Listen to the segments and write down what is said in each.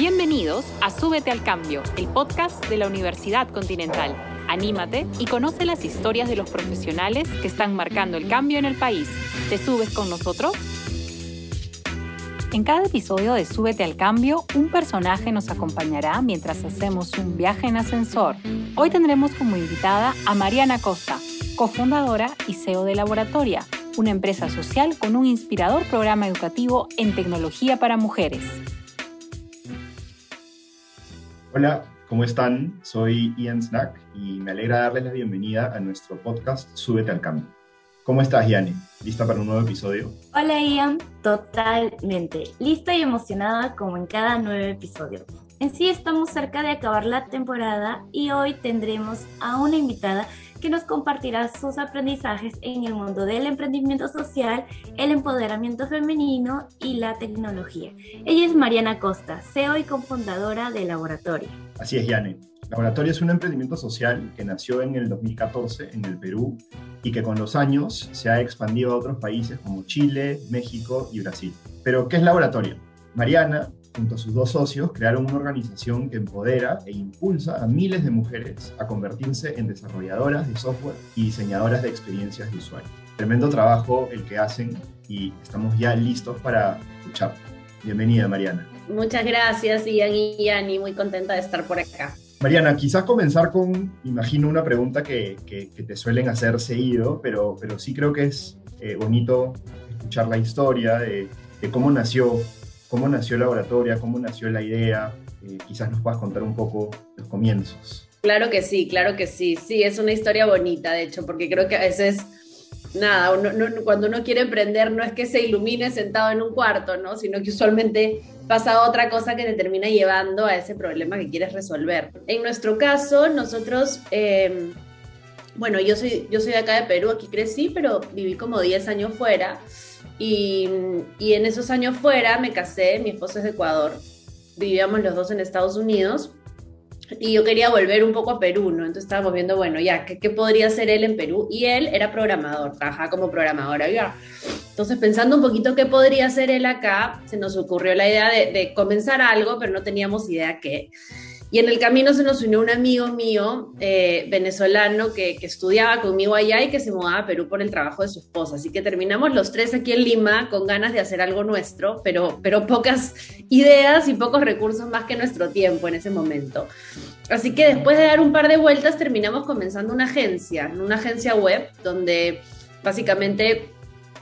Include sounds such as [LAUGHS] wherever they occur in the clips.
Bienvenidos a Súbete al Cambio, el podcast de la Universidad Continental. Anímate y conoce las historias de los profesionales que están marcando el cambio en el país. ¿Te subes con nosotros? En cada episodio de Súbete al Cambio, un personaje nos acompañará mientras hacemos un viaje en ascensor. Hoy tendremos como invitada a Mariana Costa, cofundadora y CEO de Laboratoria, una empresa social con un inspirador programa educativo en tecnología para mujeres. Hola, ¿cómo están? Soy Ian Snack y me alegra darles la bienvenida a nuestro podcast Súbete al Cambio. ¿Cómo estás, Yani? ¿Lista para un nuevo episodio? Hola, Ian. Totalmente. Lista y emocionada como en cada nuevo episodio. En sí estamos cerca de acabar la temporada y hoy tendremos a una invitada que nos compartirá sus aprendizajes en el mundo del emprendimiento social, el empoderamiento femenino y la tecnología. Ella es Mariana Costa, CEO y cofundadora de Laboratorio. Así es, Yane. Laboratorio es un emprendimiento social que nació en el 2014 en el Perú y que con los años se ha expandido a otros países como Chile, México y Brasil. Pero, ¿qué es Laboratorio? Mariana junto a sus dos socios, crearon una organización que empodera e impulsa a miles de mujeres a convertirse en desarrolladoras de software y diseñadoras de experiencias de usuario. Tremendo trabajo el que hacen y estamos ya listos para escuchar. Bienvenida, Mariana. Muchas gracias, Ian y Yani, muy contenta de estar por acá. Mariana, quizás comenzar con, imagino, una pregunta que, que, te suelen hacer seguido, pero, pero sí creo que es eh, bonito escuchar la historia de, de cómo nació cómo nació la oratoria, cómo nació la idea. Eh, quizás nos puedas contar un poco los comienzos. Claro que sí, claro que sí. Sí, es una historia bonita, de hecho, porque creo que a veces, nada, cuando uno quiere emprender no es que se ilumine sentado en un cuarto, ¿no? Sino que usualmente pasa otra cosa que te termina llevando a ese problema que quieres resolver. En nuestro caso, nosotros... Em, bueno, yo soy, yo soy de acá de Perú, aquí crecí, pero viví como 10 años fuera. Y, en esos años fuera me casé, mi esposo es de Ecuador, vivíamos los dos en Estados Unidos y yo quería volver un poco a Perú, ¿no? Entonces estábamos viendo, bueno, ya, ¿qué, podría hacer él en Perú? Y él era programador, trabajaba como programador ya. Entonces, pensando un poquito qué podría hacer él acá, se nos ocurrió la idea de, de comenzar algo, pero no teníamos idea qué. Y en el camino se nos unió un amigo mío eh, venezolano que, estudiaba conmigo allá y que se mudaba a Perú por el trabajo de su esposa. Así que terminamos los tres aquí en Lima con ganas de hacer algo nuestro, pero, pero pocas ideas y pocos recursos más que nuestro tiempo en ese momento. Así que después de dar un par de vueltas terminamos comenzando una agencia, una agencia web donde básicamente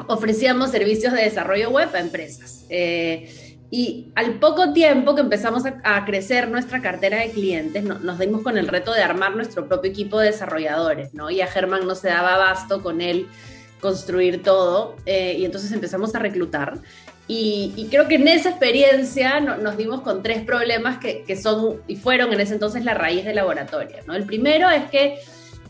ofrecíamos servicios de desarrollo web a empresas. Eh, y al poco tiempo que empezamos a, crecer nuestra cartera de clientes, nos dimos con el reto de armar nuestro propio equipo de desarrolladores, ¿no? Y a Germán no se daba abasto con él construir todo, eh, y entonces empezamos a reclutar. Y, creo que en esa experiencia nos dimos con tres problemas que, que, son y fueron en ese entonces la raíz de laboratorio, ¿no? El primero es que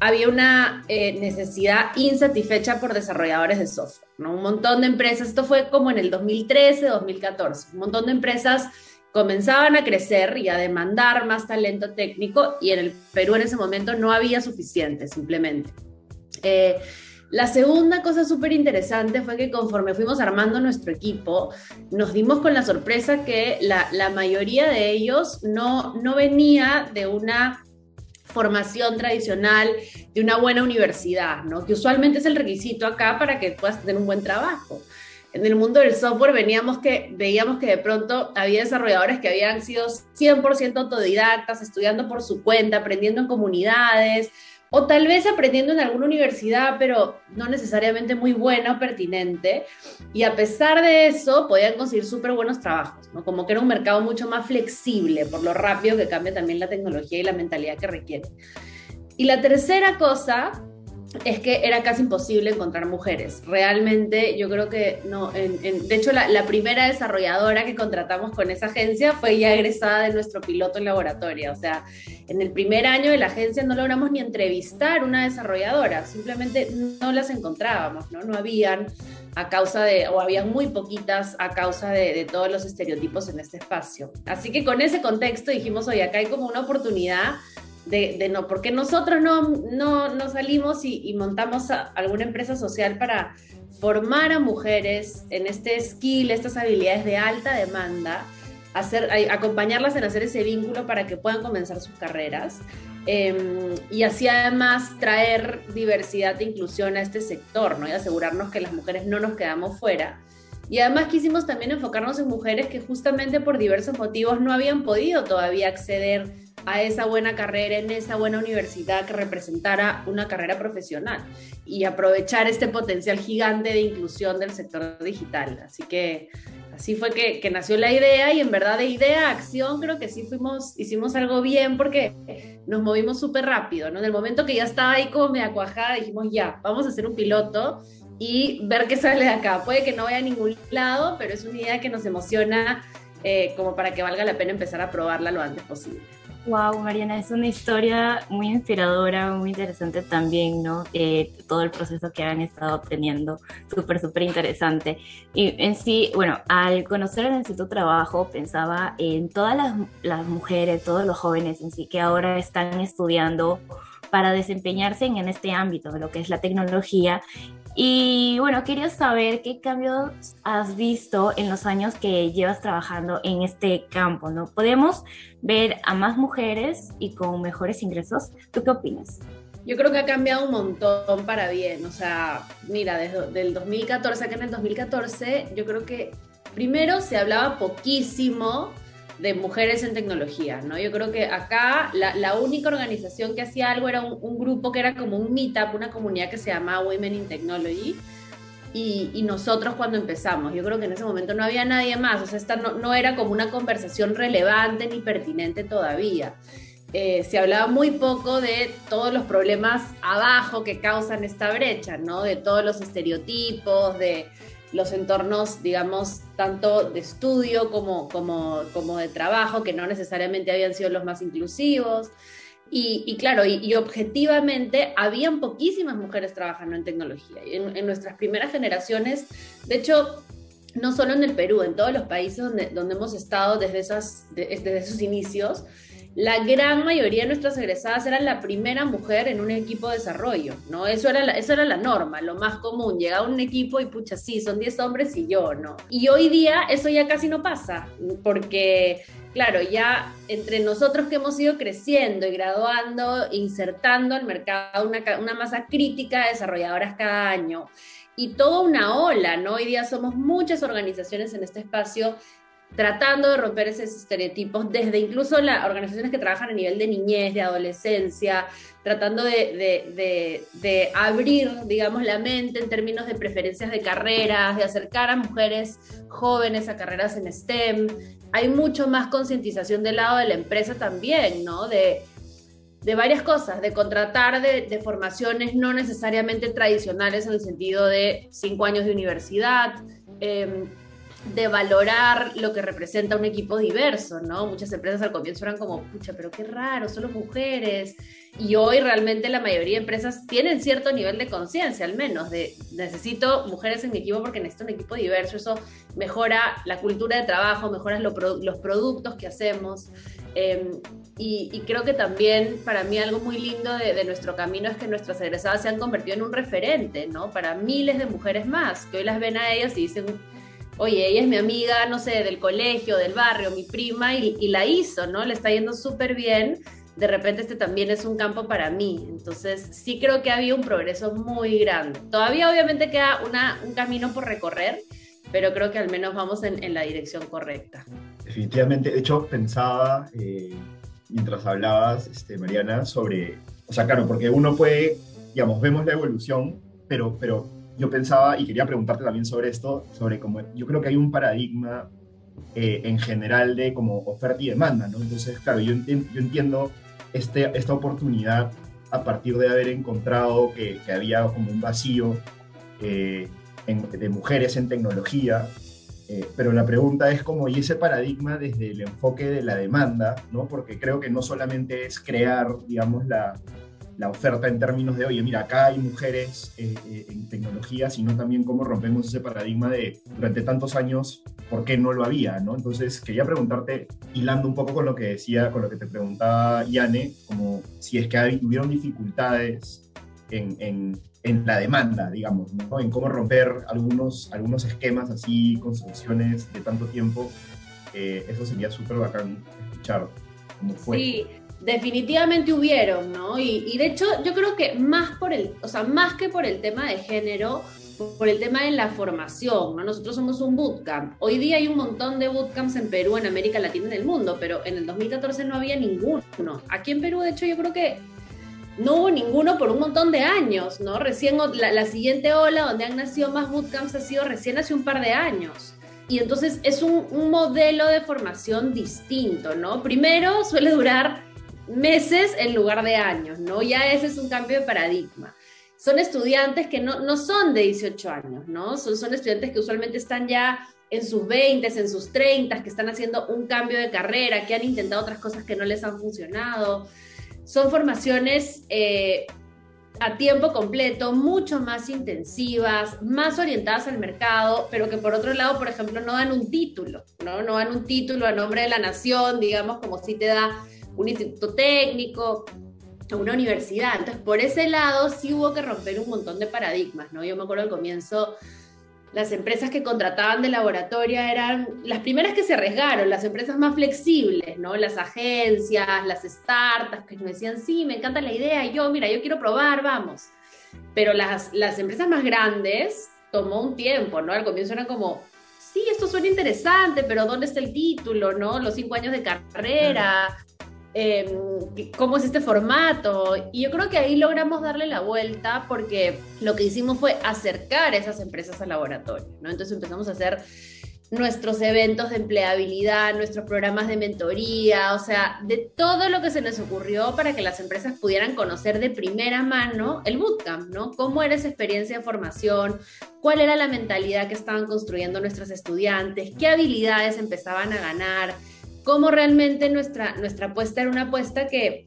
había una eh, necesidad insatisfecha por desarrolladores de software. ¿no? Un montón de empresas, esto fue como en el 2013, 2014, un montón de empresas comenzaban a crecer y a demandar más talento técnico y en el Perú en ese momento no había suficiente, simplemente. Eh, la segunda cosa súper interesante fue que conforme fuimos armando nuestro equipo, nos dimos con la sorpresa que la, la mayoría de ellos no, no venía de una formación tradicional de una buena universidad, ¿no? Que usualmente es el requisito acá para que puedas tener un buen trabajo. En el mundo del software veníamos que, veíamos que de pronto había desarrolladores que habían sido 100% autodidactas, estudiando por su cuenta, aprendiendo en comunidades, o tal vez aprendiendo en alguna universidad, pero no necesariamente muy buena o pertinente. Y a pesar de eso, podían conseguir súper buenos trabajos, ¿no? Como que era un mercado mucho más flexible por lo rápido que cambia también la tecnología y la mentalidad que requiere. Y la tercera cosa es que era casi imposible encontrar mujeres. Realmente yo creo que no, de hecho la, primera desarrolladora que contratamos con esa agencia fue ya egresada de nuestro piloto en laboratorio. O sea, en el primer año de la agencia no logramos ni entrevistar una desarrolladora, simplemente no las encontrábamos, ¿no? No habían a causa de, o habían muy poquitas a causa de, todos los estereotipos en este espacio. Así que con ese contexto dijimos, oye, acá hay como una oportunidad de, no, porque nosotros no, no, salimos y, montamos alguna empresa social para formar a mujeres en este skill, estas habilidades de alta demanda hacer, acompañarlas en hacer ese vínculo para que puedan comenzar sus carreras. Em, y así además traer diversidad e inclusión a este sector, ¿no? Y asegurarnos que las mujeres no nos quedamos fuera. Y además quisimos también enfocarnos en mujeres que justamente por diversos motivos no habían podido todavía acceder a esa buena carrera en esa buena universidad que representara una carrera profesional y aprovechar este potencial gigante de inclusión del sector digital. Así que así fue que, que, nació la idea y en verdad de idea a acción creo que sí fuimos, hicimos algo bien porque nos movimos súper rápido, ¿no? En el momento que ya estaba ahí como me acuajada, dijimos ya, vamos a hacer un piloto y ver qué sale de acá. Puede que no vaya a ningún lado, pero es una idea que nos emociona eh, como para que valga la pena empezar a probarla lo antes posible. Wow, Mariana, es una historia muy inspiradora, muy interesante también, ¿no? Eh, todo el proceso que han estado teniendo, súper, súper interesante. Y en sí, bueno, al conocer en sí tu trabajo, pensaba en todas las, las mujeres, todos los jóvenes en sí que ahora están estudiando para desempeñarse en este ámbito de lo que es la tecnología y bueno, quería saber qué cambios has visto en los años que llevas trabajando en este campo, ¿no? Podemos ver a más mujeres y con mejores ingresos. ¿Tú qué opinas? Yo creo que ha cambiado un montón para bien. O sea, mira, desde el 2014, acá en el 2014, yo creo que primero se hablaba poquísimo de mujeres en tecnología, ¿no? Yo creo que acá la, única organización que hacía algo era un, grupo que era como un meetup, una comunidad que se llamaba Women in Technology. Y, nosotros cuando empezamos, yo creo que en ese momento no había nadie más, o sea, esta no, era como una conversación relevante ni pertinente todavía. Eh, se hablaba muy poco de todos los problemas abajo que causan esta brecha, ¿no? De todos los estereotipos, de, los entornos, digamos, tanto de estudio como, como, como de trabajo, que no necesariamente habían sido los más inclusivos. Y, claro, y, objetivamente habían poquísimas mujeres trabajando en tecnología. En, nuestras primeras generaciones, de hecho, no solo en el Perú, en todos los países donde, donde hemos estado desde, esas, desde esos inicios, la gran mayoría de nuestras egresadas eran la primera mujer en un equipo de desarrollo, ¿no? Eso era la, eso era la norma, lo más común. Llegaba un equipo y pucha, sí, son 10 hombres y yo, ¿no? Y hoy día eso ya casi no pasa, porque, claro, ya entre nosotros que hemos ido creciendo y graduando, insertando al mercado una, una masa crítica de desarrolladoras cada año y toda una ola, ¿no? Hoy día somos muchas organizaciones en este espacio tratando de romper esos estereotipos, desde incluso las organizaciones que trabajan a nivel de niñez, de adolescencia, tratando de, abrir, digamos, la mente en términos de preferencias de carreras, de acercar a mujeres jóvenes a carreras en STEM. Hay mucho más concientización del lado de la empresa también, ¿no? De, de varias cosas, de contratar de, formaciones no necesariamente tradicionales en el sentido de cinco años de universidad, eh, de valorar lo que representa un equipo diverso, ¿no? Muchas empresas al comienzo eran como, pucha, pero qué raro, solo mujeres. Y hoy realmente la mayoría de empresas tienen cierto nivel de conciencia, al menos, de necesito mujeres en mi equipo porque necesito un equipo diverso. Eso mejora la cultura de trabajo, mejora los productos que hacemos. Em, y, creo que también para mí algo muy lindo de, de, nuestro camino es que nuestras egresadas se han convertido en un referente, ¿no? Para miles de mujeres más, que hoy las ven a ellas y dicen, oye, ella es mi amiga, no sé, del colegio, del barrio, mi prima, y, la hizo, ¿no? Le está yendo súper bien. De repente este también es un campo para mí. Entonces sí creo que ha habido un progreso muy grande. Todavía obviamente queda una, un camino por recorrer, pero creo que al menos vamos en, la dirección correcta. Definitivamente, de hecho pensaba, eh, mientras hablabas, este, Mariana, sobre, o sea, claro, porque uno puede, digamos, vemos la evolución, pero, pero yo pensaba y quería preguntarte también sobre esto, sobre cómo yo creo que hay un paradigma eh, en general de como oferta y demanda, ¿no? Entonces, claro, yo, entiendo este, esta oportunidad a partir de haber encontrado que, que había como un vacío eh, de mujeres en tecnología, eh, pero la pregunta es como, ¿y ese paradigma desde el enfoque de la demanda, ¿no? Porque creo que no solamente es crear, digamos, la, la oferta en términos de, oye, mira, acá hay mujeres eh, eh, en tecnología, sino también cómo rompemos ese paradigma de durante tantos años, ¿por qué no lo había? ¿no? Entonces, quería preguntarte, hilando un poco con lo que decía, con lo que te preguntaba Yane, como si es que hubieron dificultades en, en, en la demanda, digamos, ¿no? en cómo romper algunos, algunos esquemas así, construcciones de tanto tiempo eh, eso sería súper bacán escuchar cómo fue. Sí, definitivamente hubieron, ¿no? Y, de hecho yo creo que más por el, o sea, más que por el tema de género, por el tema de la formación, ¿no? Nosotros somos un bootcamp. Hoy día hay un montón de bootcamps en Perú, en América Latina, en el mundo, pero en el 2014 no había ninguno. Aquí en Perú, de hecho, yo creo que no hubo ninguno por un montón de años, ¿no? Recién la, la siguiente ola donde han nacido más bootcamps ha sido recién hace un par de años. Y entonces es un, un modelo de formación distinto, ¿no? Primero suele durar meses en lugar de años, ¿no? Ya ese es un cambio de paradigma son estudiantes que no, no son de 18 años, ¿no? Son, son estudiantes que usualmente están ya en sus 20, en sus 30, que están haciendo un cambio de carrera, que han intentado otras cosas que no les han funcionado. Son formaciones eh, a tiempo completo, mucho más intensivas, más orientadas al mercado, pero que por otro lado, por ejemplo, no dan un título, ¿no? No dan un título a nombre de la nación, digamos, como si te da un instituto técnico, a una universidad. Entonces, por ese lado sí hubo que romper un montón de paradigmas, ¿no? Yo me acuerdo al comienzo, las empresas que contrataban de laboratorio eran las primeras que se arriesgaron, las empresas más flexibles, ¿no? Las agencias, las startups, que nos decían, sí, me encanta la idea, yo, mira, yo quiero probar, vamos. Pero las, las empresas más grandes tomó un tiempo, ¿no? Al comienzo eran como, sí, esto suena interesante, pero ¿dónde está el título, no? Los cinco años de carrera, Em, cómo es este formato. Y yo creo que ahí logramos darle la vuelta porque lo que hicimos fue acercar esas empresas al laboratorio, ¿no? Entonces empezamos a hacer nuestros eventos de empleabilidad, nuestros programas de mentoría, o sea, de todo lo que se nos ocurrió para que las empresas pudieran conocer de primera mano el bootcamp, ¿no? Cómo era esa experiencia de formación, cuál era la mentalidad que estaban construyendo nuestros estudiantes, qué habilidades empezaban a ganar, cómo realmente nuestra, nuestra apuesta era una apuesta que,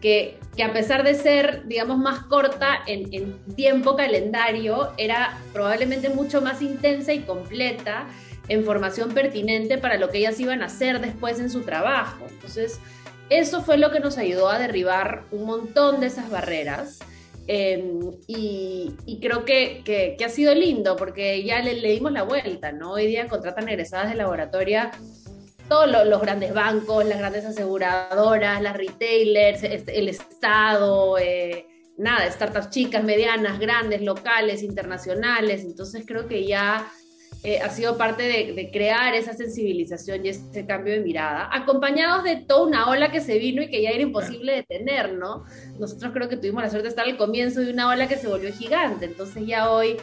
que, que a pesar de ser, digamos, más corta en, tiempo calendario, era probablemente mucho más intensa y completa en formación pertinente para lo que ellas iban a hacer después en su trabajo. Entonces, eso fue lo que nos ayudó a derribar un montón de esas barreras. Eh, y, creo que, que, ha sido lindo porque ya le, le, dimos la vuelta, ¿no? Hoy día contratan egresadas de laboratorio todos los, grandes bancos, las grandes aseguradoras, las retailers, el Estado, eh, nada, startups chicas, medianas, grandes, locales, internacionales. Entonces creo que ya eh, ha sido parte de, de, crear esa sensibilización y ese cambio de mirada, acompañados de toda una ola que se vino y que ya era imposible detener, ¿no? Nosotros creo que tuvimos la suerte de estar al comienzo de una ola que se volvió gigante. Entonces ya hoy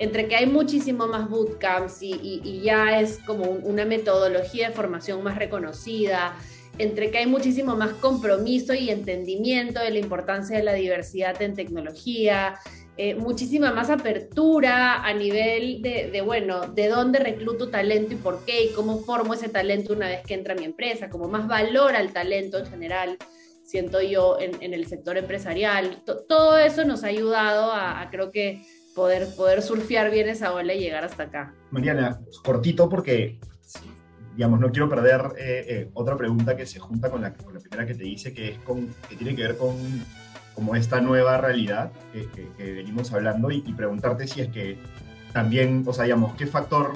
entre que hay muchísimo más bootcamps y, ya es como una metodología de formación más reconocida, entre que hay muchísimo más compromiso y entendimiento de la importancia de la diversidad en tecnología, eh, muchísima más apertura a nivel de, bueno, de dónde recluto talento y por qué y cómo formo ese talento una vez que entra mi empresa, como más valor al talento en general, siento yo, en, el sector empresarial. Todo eso nos ha ayudado a, a creo que, poder, poder surfear bien esa ola y llegar hasta acá. Mariana, cortito porque, digamos, no quiero perder eh, eh, otra pregunta que se junta con la, con la, primera que te hice, que, es con, que tiene que ver con como esta nueva realidad que, que, que venimos hablando y, y, preguntarte si es que también, o sea, digamos, ¿qué factor,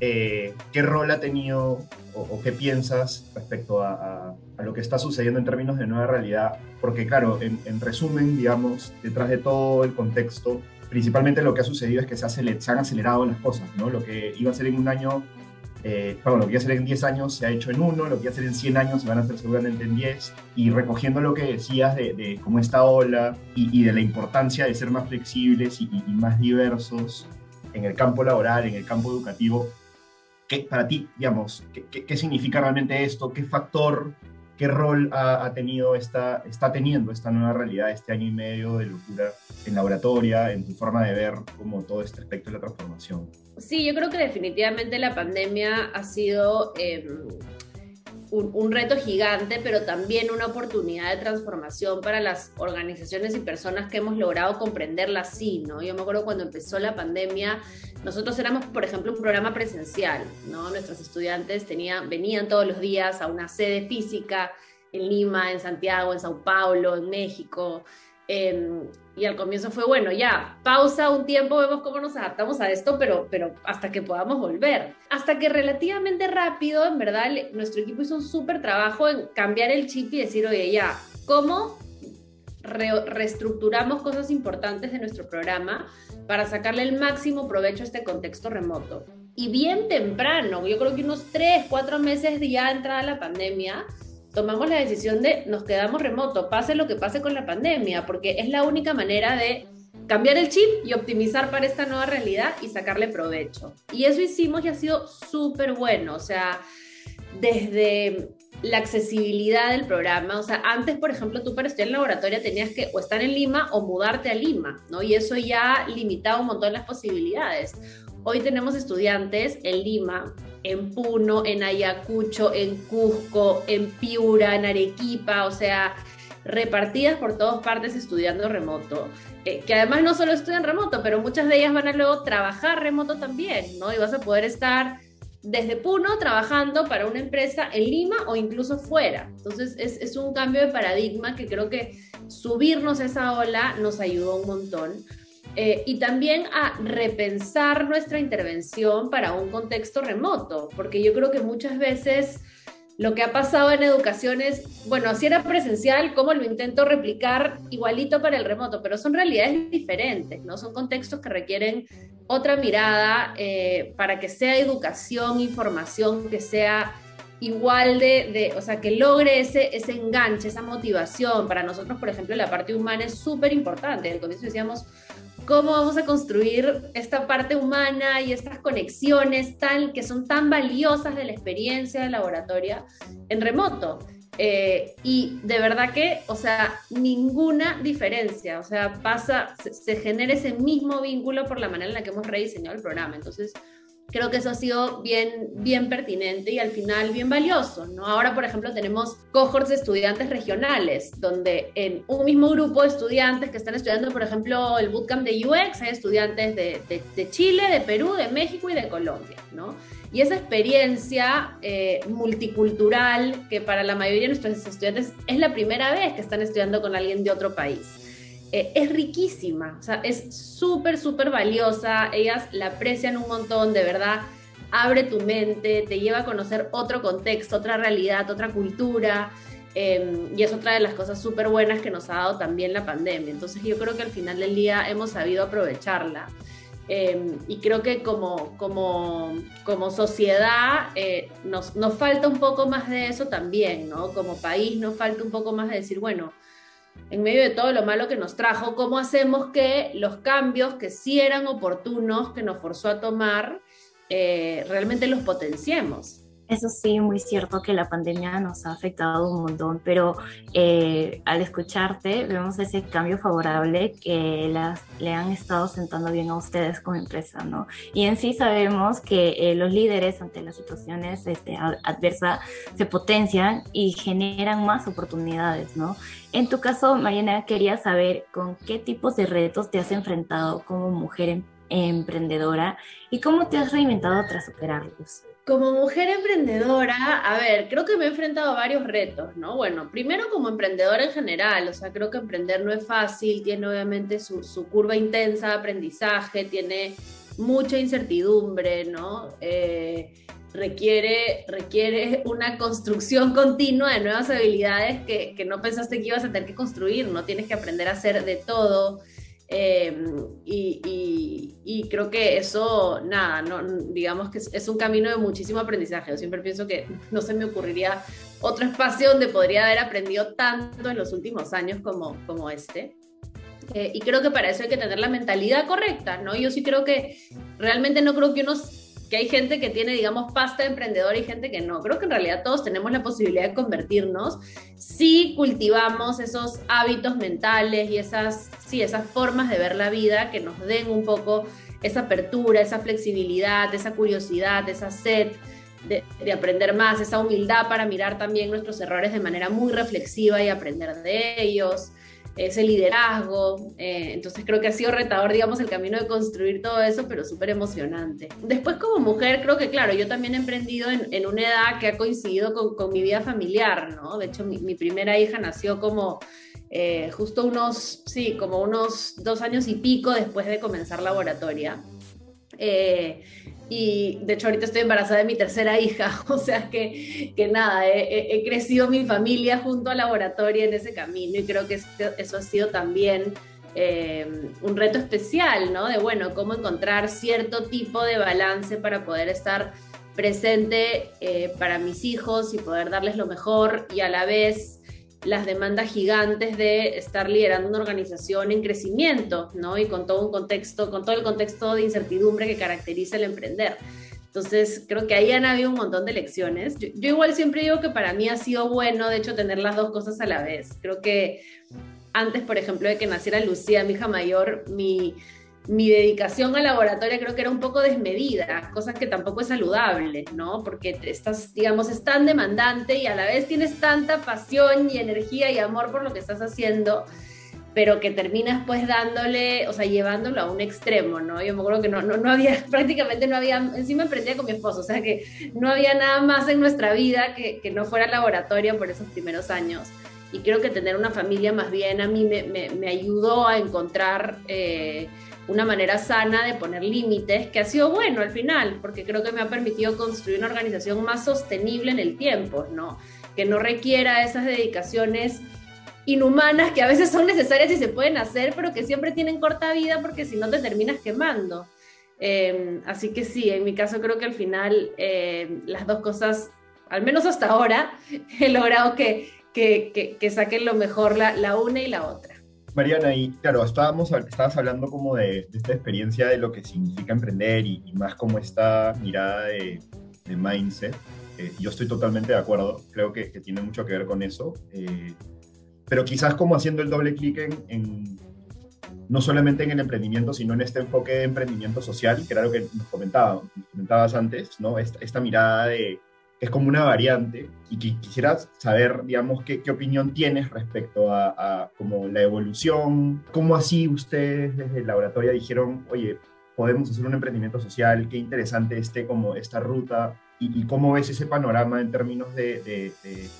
eh, qué rol ha tenido o, o qué piensas respecto a, a, a, lo que está sucediendo en términos de nueva realidad? Porque claro, en, en resumen, digamos, detrás de todo el contexto, principalmente lo que ha sucedido es que se, han acelerado las cosas, ¿no? Lo que iba a ser en un año, eh, lo que iba a ser en 10 años se ha hecho en uno, lo que iba a ser en 100 años se van a hacer seguramente en 10, y recogiendo lo que decías de, cómo esta ola y, de la importancia de ser más flexibles y, y, más diversos en el campo laboral, en el campo educativo, ¿qué, para ti, digamos, qué, qué, qué significa realmente esto? ¿Qué factor qué rol ha, ha, tenido esta, está teniendo esta nueva realidad, este año y medio de locura en laboratoria, en tu forma de ver como todo este aspecto de la transformación? Sí, yo creo que definitivamente la pandemia ha sido eh, un, reto gigante, pero también una oportunidad de transformación para las organizaciones y personas que hemos logrado comprenderla así, ¿no? Yo me acuerdo cuando empezó la pandemia, nosotros éramos, por ejemplo, un programa presencial, ¿no? Nuestros estudiantes tenían, venían todos los días a una sede física en Lima, en Santiago, en Sao Paulo, en México. Eh, y al comienzo fue, bueno, ya, pausa un tiempo, vemos cómo nos adaptamos a esto, pero, pero hasta que podamos volver. Hasta que relativamente rápido, en verdad, nuestro equipo hizo un súper trabajo en cambiar el chip y decir, oye, ya, ¿cómo reestructuramos cosas importantes de nuestro programa para sacarle el máximo provecho a este contexto remoto? Y bien temprano, yo creo que unos tres, cuatro meses de ya entrada la pandemia, tomamos la decisión de nos quedamos remoto, pase lo que pase con la pandemia, porque es la única manera de cambiar el chip y optimizar para esta nueva realidad y sacarle provecho. Y eso hicimos y ha sido súper bueno, o sea, desde la accesibilidad del programa, o sea, antes, por ejemplo, tú para estudiar en laboratorio tenías que o estar en Lima o mudarte a Lima, ¿no? Y eso ya limitaba un montón las posibilidades. Hoy tenemos estudiantes en Lima en Puno, en Ayacucho, en Cusco, en Piura, en Arequipa, o sea, repartidas por todas partes estudiando remoto, eh, que además no solo estudian remoto, pero muchas de ellas van a luego trabajar remoto también, ¿no? Y vas a poder estar desde Puno trabajando para una empresa en Lima o incluso fuera. Entonces es, es un cambio de paradigma que creo que subirnos a esa ola nos ayudó un montón. Eh, y también a repensar nuestra intervención para un contexto remoto, porque yo creo que muchas veces lo que ha pasado en educación es, bueno, si era presencial, ¿cómo lo intento replicar igualito para el remoto? Pero son realidades diferentes, ¿no? Son contextos que requieren otra mirada eh, para que sea educación, información, que sea igual de, de, o sea, que logre ese, ese enganche, esa motivación. Para nosotros, por ejemplo, la parte humana es súper importante. Al comienzo decíamos, cómo vamos a construir esta parte humana y estas conexiones tan, que son tan valiosas de la experiencia de laboratorio en remoto. Eh, y de verdad que, o sea, ninguna diferencia, o sea, pasa, se, se genera ese mismo vínculo por la manera en la que hemos rediseñado el programa. Entonces, creo que eso ha sido bien, bien pertinente y al final bien valioso, ¿no? Ahora, por ejemplo, tenemos cohorts de estudiantes regionales, donde en un mismo grupo de estudiantes que están estudiando, por ejemplo, el bootcamp de UX, hay estudiantes de, de, Chile, de Perú, de México y de Colombia, ¿no? Y esa experiencia eh, multicultural, que para la mayoría de nuestros estudiantes es la primera vez que están estudiando con alguien de otro país. Eh, es riquísima, o sea, es súper, súper valiosa, ellas la aprecian un montón, de verdad, abre tu mente, te lleva a conocer otro contexto, otra realidad, otra cultura, em, y es otra de las cosas súper buenas que nos ha dado también la pandemia. Entonces yo creo que al final del día hemos sabido aprovecharla. Em, y creo que como, como, como sociedad eh, nos, nos falta un poco más de eso también, ¿no? Como país nos falta un poco más de decir, bueno, en medio de todo lo malo que nos trajo, cómo hacemos que los cambios que sí eran oportunos, que nos forzó a tomar, eh, realmente los potenciemos. Eso sí, muy cierto que la pandemia nos ha afectado un montón, pero eh, al escucharte vemos ese cambio favorable que las, le han estado sentando bien a ustedes como empresa, ¿no? Y en sí sabemos que eh, los líderes ante las situaciones este, adversas se potencian y generan más oportunidades, ¿no? En tu caso, Mariana, quería saber con qué tipos de retos te has enfrentado como mujer em-, emprendedora y cómo te has reinventado tras superarlos. Como mujer emprendedora, a ver, creo que me he enfrentado a varios retos, ¿no? Bueno, primero como emprendedora en general, o sea, creo que emprender no es fácil, tiene obviamente su, curva intensa de aprendizaje, tiene mucha incertidumbre, ¿no? Eh, requiere, requiere una construcción continua de nuevas habilidades que, que, no pensaste que ibas a tener que construir, ¿no? Tienes que aprender a hacer de todo. Em, y, creo que eso, nada, no, digamos que es, un camino de muchísimo aprendizaje. Yo siempre pienso que no se me ocurriría otro espacio donde podría haber aprendido tanto en los últimos años como, como este. Eh, y creo que para eso hay que tener la mentalidad correcta, ¿no? Yo sí creo que realmente no creo que uno que hay gente que tiene, digamos, pasta de emprendedor y gente que no. Creo que en realidad todos tenemos la posibilidad de convertirnos si cultivamos esos hábitos mentales y esas, sí, esas formas de ver la vida que nos den un poco esa apertura, esa flexibilidad, esa curiosidad, esa sed de, de, aprender más, esa humildad para mirar también nuestros errores de manera muy reflexiva y aprender de ellos ese liderazgo. Eh, entonces creo que ha sido retador, digamos, el camino de construir todo eso, pero súper emocionante. Después como mujer, creo que, claro, yo también he emprendido en, una edad que ha coincidido con, mi vida familiar, ¿no? De hecho, mi, mi primera hija nació como eh, justo unos, sí, como unos dos años y pico después de comenzar laboratoria. Eh, y de hecho ahorita estoy embarazada de mi tercera hija, [LAUGHS] o sea que, que nada, he, crecido mi familia junto a laboratoria en ese camino y creo que eso ha sido también eh, un reto especial, ¿no? De, bueno, cómo encontrar cierto tipo de balance para poder estar presente eh, para mis hijos y poder darles lo mejor y a la vez las demandas gigantes de estar liderando una organización en crecimiento, ¿no? Y con todo un contexto, con todo el contexto de incertidumbre que caracteriza el emprender. Entonces, creo que ahí han habido un montón de lecciones. Yo, yo, igual siempre digo que para mí ha sido bueno, de hecho, tener las dos cosas a la vez. Creo que antes, por ejemplo, de que naciera Lucía, mi hija mayor, mi, mi dedicación al laboratorio creo que era un poco desmedida, cosa que tampoco es saludable, ¿no? Porque estás, digamos, es tan demandante y a la vez tienes tanta pasión y energía y amor por lo que estás haciendo, pero que terminas pues dándole, o sea, llevándolo a un extremo, ¿no? Yo me acuerdo que no, no, no había, [LAUGHS] prácticamente no había, encima emprendía con mi esposo, o sea que no había nada más en nuestra vida que, que no fuera laboratorio por esos primeros años y creo que tener una familia más bien a mí me, me, ayudó a encontrar eh, una manera sana de poner límites, que ha sido bueno al final, porque creo que me ha permitido construir una organización más sostenible en el tiempo, ¿no? Que no requiera esas dedicaciones inhumanas que a veces son necesarias y se pueden hacer, pero que siempre tienen corta vida porque si no te terminas quemando. Em, así que sí, en mi caso creo que al final eh, las dos cosas, al menos hasta ahora, [LAUGHS] he logrado que, que, saquen lo mejor la, la, una y la otra. Mariana, y claro, estábamos, estabas hablando como de, esta experiencia de lo que significa emprender y, más como esta mirada de, mindset. Eh, yo estoy totalmente de acuerdo, creo que, tiene mucho que ver con eso, eh, pero quizás como haciendo el doble clic en, no solamente en el emprendimiento, sino en este enfoque de emprendimiento social, que era lo que nos, comentaba, comentabas antes, ¿no? esta, esta mirada de, es como una variante y que quisiera saber, digamos, qué, opinión tienes respecto a, como la evolución, cómo así ustedes desde el laboratorio dijeron, oye, podemos hacer un emprendimiento social, qué interesante esté como esta ruta y, cómo ves ese panorama en términos de,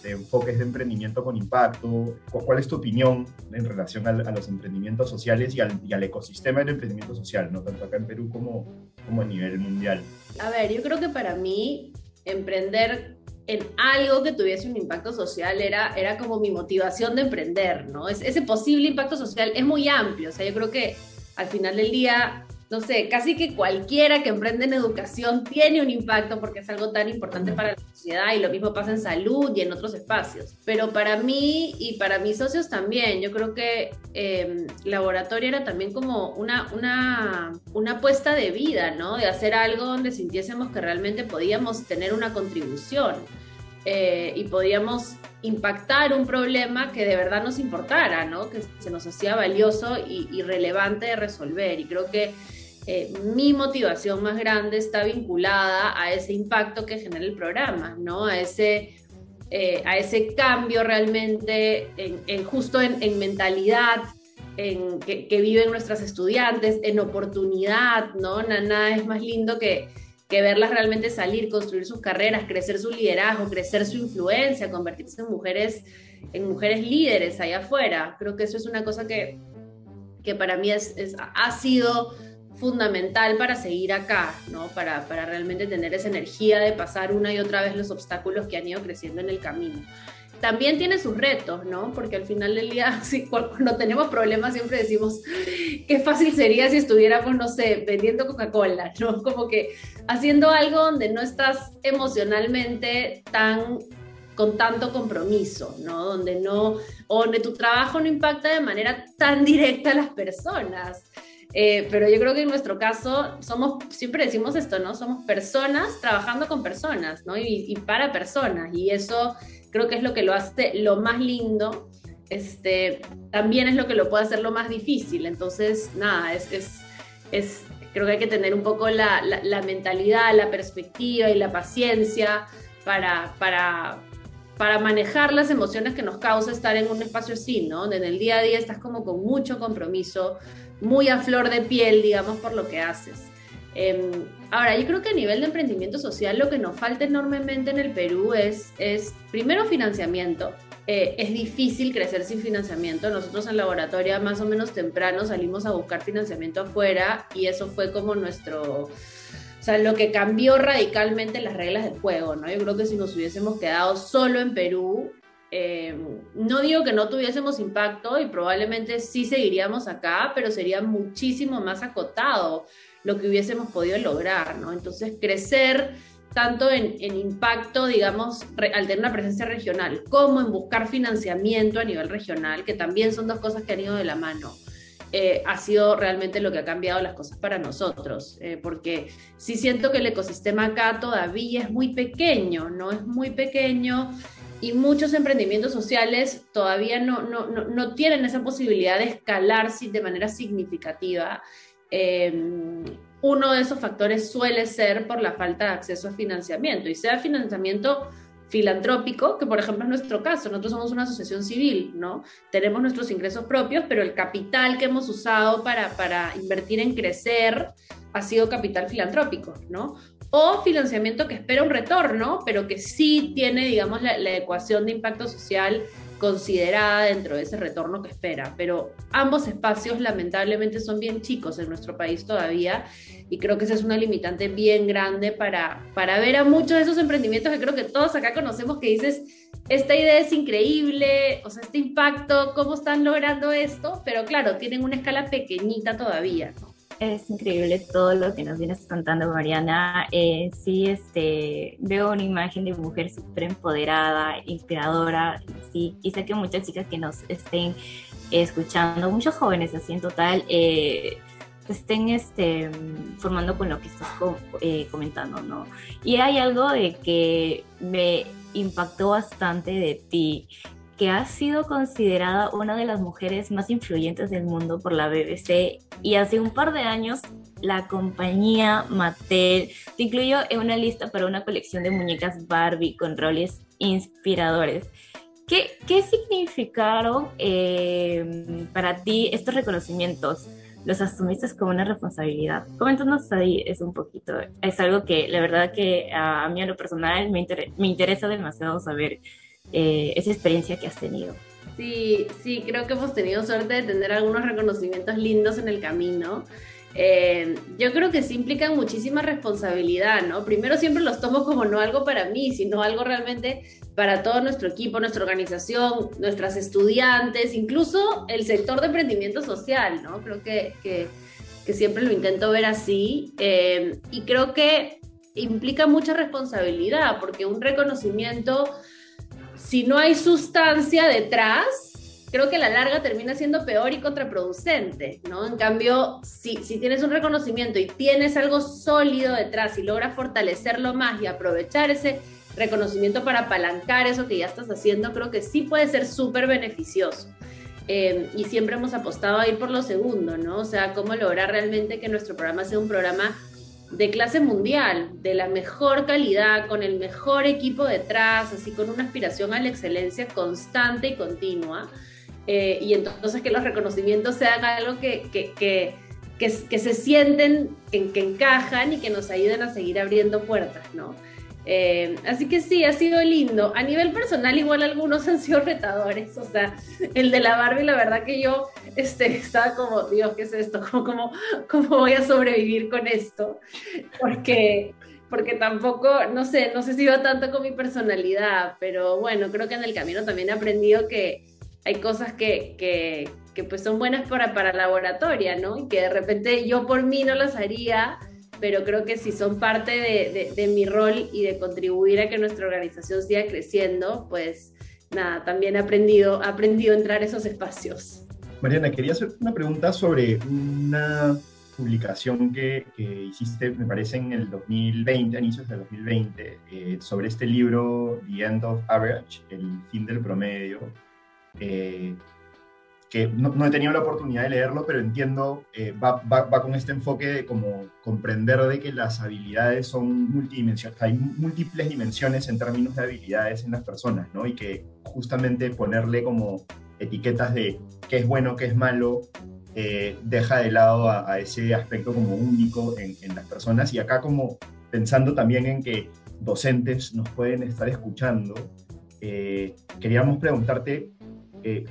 de, enfoques de emprendimiento con impacto, cuál es tu opinión en relación a, los emprendimientos sociales y al, y al, ecosistema del emprendimiento social, ¿no? tanto acá en Perú como, como a nivel mundial. A ver, yo creo que para mí emprender en algo que tuviese un impacto social era, era como mi motivación de emprender, ¿no? Es, ese posible impacto social es muy amplio, o sea, yo creo que al final del día no sé, casi que cualquiera que emprende en educación tiene un impacto porque es algo tan importante para la sociedad y lo mismo pasa en salud y en otros espacios. Pero para mí y para mis socios también, yo creo que eh, laboratorio era también como una, una, una apuesta de vida, ¿no? De hacer algo donde sintiésemos que realmente podíamos tener una contribución. Eh, y podíamos impactar un problema que de verdad nos importara, ¿no? que se nos hacía valioso y, y relevante de resolver. Y creo que eh, mi motivación más grande está vinculada a ese impacto que genera el programa, ¿no? A ese, eh, a ese cambio realmente en, justo en, mentalidad en, que, viven nuestras estudiantes, en oportunidad, ¿no? Nada es más lindo que, verlas realmente salir, construir sus carreras, crecer su liderazgo, crecer su influencia, convertirse en mujeres, en mujeres líderes allá afuera. Creo que eso es una cosa que, que para mí ha sido fundamental para seguir acá, ¿no? Para, para realmente tener esa energía de pasar una y otra vez los obstáculos que han ido creciendo en el camino también tiene sus retos, ¿no? Porque al final del día, [LAUGHS] sí, cuando tenemos problemas siempre decimos, qué fácil sería si estuviéramos, no sé, vendiendo Coca-Cola, ¿no? Como que haciendo algo donde no estás emocionalmente tan con tanto compromiso, ¿no? Donde no, donde tu trabajo no impacta de manera tan directa a las personas. Eh, pero yo creo que en nuestro caso somos, siempre decimos esto, ¿no? Somos personas trabajando con personas, ¿no? Y, y para personas. Y eso creo que es lo que lo hace lo más lindo, este, también es lo que lo puede hacer lo más difícil. Entonces, nada, es, es, es creo que hay que tener un poco la, la, mentalidad, la perspectiva y la paciencia para, para, para manejar las emociones que nos causa estar en un espacio así, ¿no? En el día a día estás como con mucho compromiso, muy a flor de piel, digamos, por lo que haces. Em, ahora, yo creo que a nivel de emprendimiento social lo que nos falta enormemente en el Perú es, es primero financiamiento. Eh, es difícil crecer sin financiamiento. Nosotros en laboratorio más o menos temprano salimos a buscar financiamiento afuera y eso fue como nuestro, sea, lo que cambió radicalmente las reglas del juego, ¿no? Yo creo que si nos hubiésemos quedado solo en Perú, eh, no digo que no tuviésemos impacto y probablemente sí seguiríamos acá, pero sería muchísimo más acotado lo que hubiésemos podido lograr, ¿no? Entonces, crecer tanto en, impacto, digamos, al tener una presencia regional, como en buscar financiamiento a nivel regional, que también son dos cosas que han ido de la mano. Eh, ha sido realmente lo que ha cambiado las cosas para nosotros, eh, porque sí siento que el ecosistema acá todavía es muy pequeño, ¿no? Es muy pequeño y muchos emprendimientos sociales todavía no, no, no, no tienen esa posibilidad de escalar de manera significativa. Eh, uno de esos factores suele ser por la falta de acceso a financiamiento, y sea financiamiento filantrópico, que por ejemplo es nuestro caso, nosotros somos una asociación civil, ¿no? Tenemos nuestros ingresos propios, pero el capital que hemos usado para, para invertir en crecer ha sido capital filantrópico, ¿no? O financiamiento que espera un retorno, pero que sí tiene, digamos, la, la ecuación de impacto social considerada dentro de ese retorno que espera. Pero ambos espacios lamentablemente son bien chicos en nuestro país todavía y creo que esa es una limitante bien grande para, para ver a muchos de esos emprendimientos que creo que todos acá conocemos que dices, esta idea es increíble, o sea, este impacto, ¿cómo están logrando esto? Pero claro, tienen una escala pequeñita todavía. Es increíble todo lo que nos vienes contando, Mariana. Eh, sí, este, veo una imagen de mujer súper empoderada, inspiradora, sí, y que muchas chicas que nos estén escuchando, muchos jóvenes así en total, eh, estén este, formando con lo que estás eh, comentando, ¿no? Y hay algo de que me impactó bastante de ti, que has sido considerada una de las mujeres más influyentes del mundo por la BBC y hace un par de años la compañía Mattel te incluyó en una lista para una colección de muñecas Barbie con roles inspiradores. ¿Qué, qué significaron eh, para ti estos reconocimientos? los asumiste como una responsabilidad. Coméntanos ahí es un poquito. Es algo que la verdad que a mí a lo personal me, me interesa demasiado saber eh, esa experiencia que has tenido. Sí, sí, creo que hemos tenido suerte de tener algunos reconocimientos lindos en el camino. Eh, yo creo que sí implican muchísima responsabilidad, ¿no? Primero siempre los tomo como no algo para mí, sino algo realmente para todo nuestro equipo, nuestra organización, nuestras estudiantes, incluso el sector de emprendimiento social, ¿no? Creo que, que, siempre lo intento ver así eh, y creo que implica mucha responsabilidad porque un reconocimiento, si no hay sustancia detrás, creo que a la larga termina siendo peor y contraproducente, ¿no? En cambio, si, si tienes un reconocimiento y tienes algo sólido detrás y logras fortalecerlo más y aprovechar ese reconocimiento para apalancar eso que ya estás haciendo, creo que sí puede ser súper beneficioso. Eh, y siempre hemos apostado a ir por lo segundo, ¿no? O sea, cómo lograr realmente que nuestro programa sea un programa de clase mundial, de la mejor calidad, con el mejor equipo detrás, así con una aspiración a la excelencia constante y continua. Eh, y entonces que los reconocimientos sean algo que, que, que, que, se sienten, que, encajan y que nos ayuden a seguir abriendo puertas, ¿no? Eh, así que sí, ha sido lindo. A nivel personal, igual algunos [LAUGHS] han sido retadores. O sea, el de la Barbie, la verdad que yo este, estaba como, Dios, ¿qué es esto? ¿Cómo, cómo, cómo voy a sobrevivir con esto? Porque, porque tampoco, no sé, no sé si iba tanto con mi personalidad, pero bueno, creo que en el camino también he aprendido que hay cosas que, que, que pues son buenas para, para laboratoria, ¿no? Y que de repente yo por mí no las haría, pero creo que si son parte de, de, mi rol y de contribuir a que nuestra organización siga creciendo, pues nada, también he aprendido, aprendido a entrar a esos espacios. Mariana, quería hacer una pregunta sobre una publicación que, que, hiciste, me parece, en el 2020, a inicios del 2020, eh, sobre este libro, The End of Average, el fin del promedio, eh, que no, he tenido la oportunidad de leerlo, pero entiendo, eh, va, va, con este enfoque de como comprender de que las habilidades son multidimensionales, hay múltiples dimensiones en términos de habilidades en las personas, ¿no? Y que justamente ponerle como etiquetas de qué es bueno, qué es malo, eh, deja de lado a, ese aspecto como único en, las personas y acá como pensando también en que docentes nos pueden estar escuchando, eh, queríamos preguntarte eh,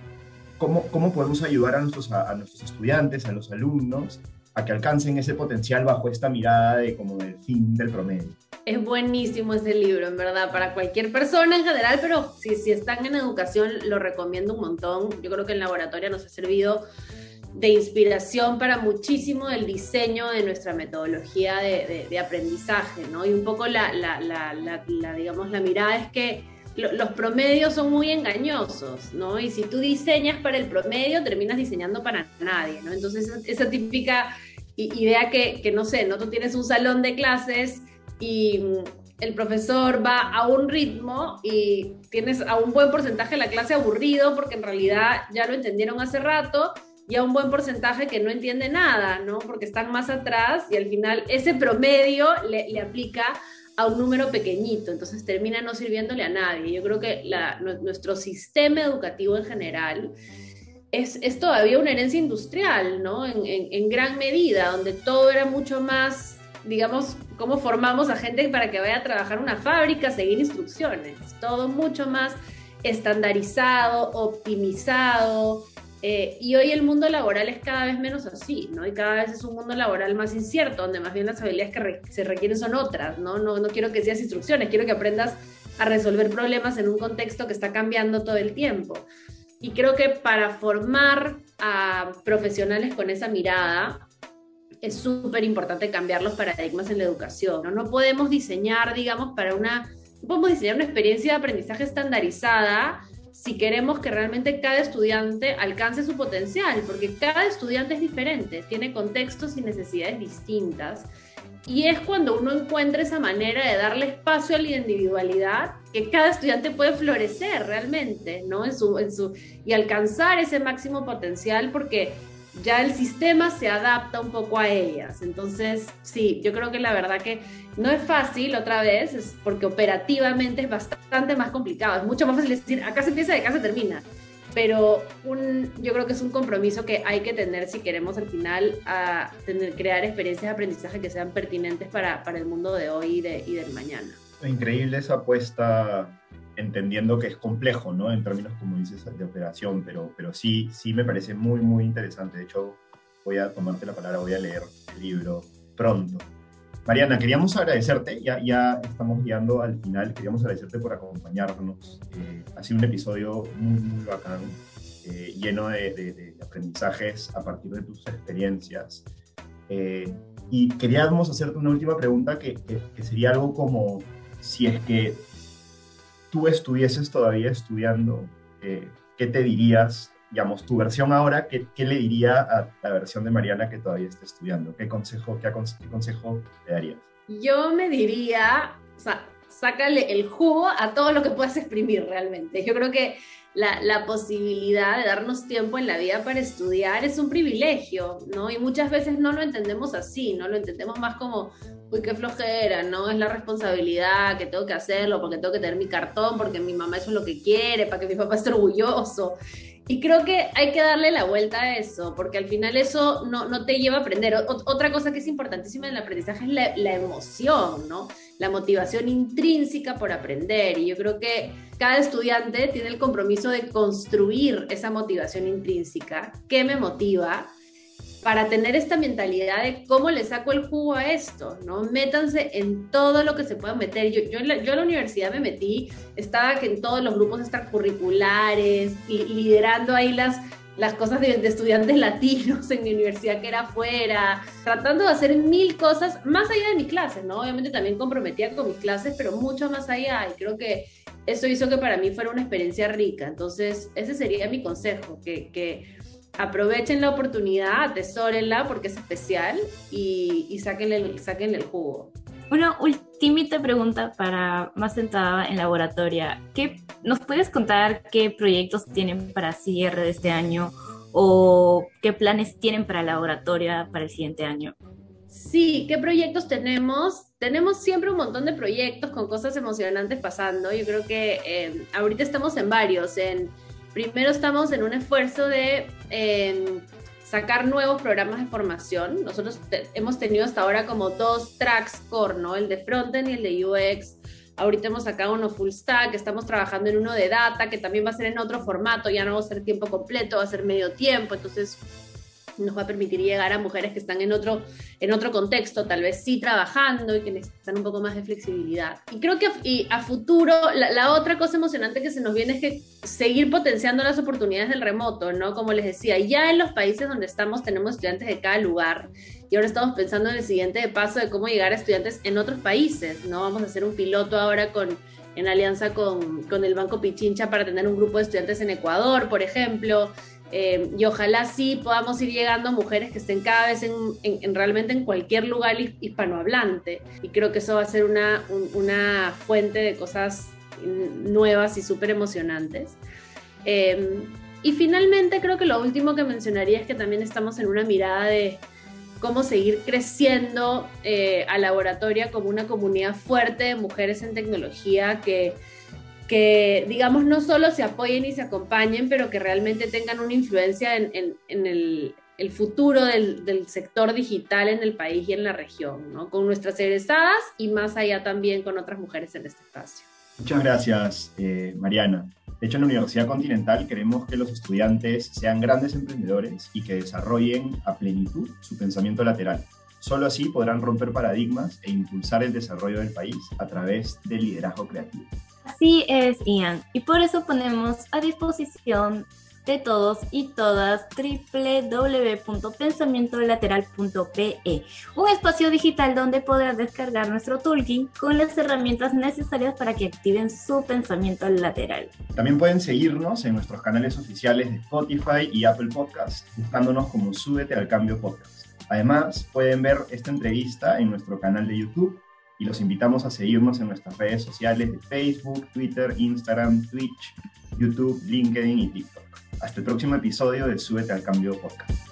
¿cómo, ¿cómo, podemos ayudar a nuestros, a, nuestros estudiantes, a los alumnos, a que alcancen ese potencial bajo esta mirada de como del fin del promedio. Es buenísimo ese libro, en verdad, para cualquier persona en general, pero si, si están en educación lo recomiendo un montón. Yo creo que el laboratorio nos ha servido de inspiración para muchísimo el diseño de nuestra metodología de, aprendizaje, ¿no? Y un poco la, la, la, digamos, la mirada es que los promedios son muy engañosos, ¿no? Y si tú diseñas para el promedio, terminas diseñando para nadie, ¿no? Entonces, esa típica idea que, que, no sé, ¿no? Tú tienes un salón de clases y el profesor va a un ritmo y tienes a un buen porcentaje de la clase aburrido porque en realidad ya lo entendieron hace rato y a un buen porcentaje que no entiende nada, ¿no? Porque están más atrás y al final ese promedio le, aplica a un número pequeñito, entonces termina no sirviéndole a nadie. Yo creo que nuestro sistema educativo en general es, es, todavía una herencia industrial, ¿no? En, en, gran medida, donde todo era mucho más, digamos, cómo formamos a gente para que vaya a trabajar una fábrica, seguir instrucciones, todo mucho más estandarizado, optimizado, eh, y hoy el mundo laboral es cada vez menos así, ¿no? Y cada vez es un mundo laboral más incierto, donde más bien las habilidades que se requieren son otras, ¿no? ¿no? No quiero que seas instrucciones, quiero que aprendas a resolver problemas en un contexto que está cambiando todo el tiempo. Y creo que para formar a profesionales con esa mirada, es súper importante cambiar los paradigmas en la educación. ¿no? no podemos diseñar, digamos, para una, no podemos diseñar una experiencia de aprendizaje estandarizada si queremos que realmente cada estudiante alcance su potencial, porque cada estudiante es diferente, tiene contextos y necesidades distintas. Y es cuando uno encuentra esa manera de darle espacio a la individualidad que cada estudiante puede florecer realmente, ¿no? En su, en su, y alcanzar ese máximo potencial, porque ya el sistema se adapta un poco a ellas. Entonces, sí, yo creo que la verdad que no es fácil otra vez, es porque operativamente es bastante más complicado. Es mucho más fácil decir, acá se empieza y acá se termina. Pero un, yo creo que es un compromiso que hay que tener si queremos al final a tener, crear experiencias de aprendizaje que sean pertinentes para, para el mundo de hoy y, de, y del mañana. Increíble esa apuesta entendiendo que es complejo, ¿no? En términos, como dices, de operación, pero, pero sí, sí me parece muy, muy interesante. De hecho, voy a tomarte la palabra, voy a leer el libro pronto. Mariana, queríamos agradecerte, ya, ya estamos guiando al final, queríamos agradecerte por acompañarnos. Eh, ha sido un episodio muy, muy bacán, eh, lleno de, aprendizajes a partir de tus experiencias. Eh, y queríamos hacerte una última pregunta que, que sería algo como si es que tú estuvieses todavía estudiando, eh, ¿qué te dirías, digamos, tu versión ahora, ¿qué, ¿qué, le diría a la versión de Mariana que todavía está estudiando? ¿Qué consejo, qué, consejo le darías? Yo me diría, o sea, sácale el jugo a todo lo que puedas exprimir realmente. Yo creo que la, posibilidad de darnos tiempo en la vida para estudiar es un privilegio, ¿no? Y muchas veces no lo entendemos así, ¿no? Lo entendemos más como, uy, qué flojera, ¿no? Es la responsabilidad que tengo que hacerlo porque tengo que tener mi cartón, porque mi mamá eso es lo que quiere, para que mi papá esté orgulloso. Y creo que hay que darle la vuelta a eso, porque al final eso no, no te lleva a aprender. otra cosa que es importantísima en el aprendizaje es la, la, emoción, ¿no? La motivación intrínseca por aprender. Y yo creo que cada estudiante tiene el compromiso de construir esa motivación intrínseca. ¿Qué me motiva? Para tener esta mentalidad de cómo le saco el jugo a esto, ¿no? Métanse en todo lo que se pueda meter. Yo, yo, en, la, yo la universidad me metí, estaba en todos los grupos extracurriculares, liderando ahí las, las cosas de, estudiantes latinos en mi universidad que era afuera, tratando de hacer mil cosas más allá de mis clases, ¿no? Obviamente también comprometía con mis clases, pero mucho más allá. Y creo que eso hizo que para mí fuera una experiencia rica. Entonces, ese sería mi consejo, que, que aprovechen la oportunidad, atesórenla porque es especial y, y sáquenle, el jugo. Una última pregunta para más centrada en laboratoria. ¿Qué, ¿Nos puedes contar qué proyectos tienen para cierre de este año o qué planes tienen para laboratoria para el siguiente año? Sí, ¿qué proyectos tenemos? Tenemos siempre un montón de proyectos con cosas emocionantes pasando. Yo creo que eh, ahorita estamos en varios, en primero estamos en un esfuerzo de em, sacar nuevos programas de formación. Nosotros hemos tenido hasta ahora como dos tracks core, ¿no? El de frontend y el de UX. Ahorita hemos sacado uno full stack, estamos trabajando en uno de data, que también va a ser en otro formato, ya no va a ser tiempo completo, va a ser medio tiempo, entonces nos va a permitir llegar a mujeres que están en otro, en otro contexto, tal vez sí trabajando y que necesitan un poco más de flexibilidad. Y creo que y a futuro, la, otra cosa emocionante que se nos viene es que seguir potenciando las oportunidades del remoto, ¿no? Como les decía, ya en los países donde estamos tenemos estudiantes de cada lugar y ahora estamos pensando en el siguiente paso de cómo llegar a estudiantes en otros países, ¿no? Vamos a hacer un piloto ahora con en alianza con, con el Banco Pichincha para tener un grupo de estudiantes en Ecuador, por ejemplo. Eh, y ojalá sí podamos ir llegando a mujeres que estén cada vez en, realmente en cualquier lugar hispanohablante. Y creo que eso va a ser una, una fuente de cosas nuevas y súper emocionantes. Em, y finalmente creo que lo último que mencionaría es que también estamos en una mirada de cómo seguir creciendo eh, a laboratoria como una comunidad fuerte de mujeres en tecnología que que, digamos, no solo se apoyen y se acompañen, pero que realmente tengan una influencia en, el, futuro del, sector digital en el país y en la región, ¿no? con nuestras egresadas y más allá también con otras mujeres en este espacio. Muchas gracias, eh, Mariana. De hecho, en la Universidad Continental queremos que los estudiantes sean grandes emprendedores y que desarrollen a plenitud su pensamiento lateral. Solo así podrán romper paradigmas e impulsar el desarrollo del país a través del liderazgo creativo. Así es, Ian. Y por eso ponemos a disposición de todos y todas www.pensamientolateral.pe, un espacio digital donde podrás descargar nuestro toolkit con las herramientas necesarias para que activen su pensamiento lateral. También pueden seguirnos en nuestros canales oficiales de Spotify y Apple Podcast, buscándonos como Súbete al Cambio Podcast. Además, pueden ver esta entrevista en nuestro canal de YouTube y los invitamos a seguirnos en nuestras redes sociales de Facebook, Twitter, Instagram, Twitch, YouTube, LinkedIn y TikTok. Hasta el próximo episodio de Súbete al Cambio Podcast.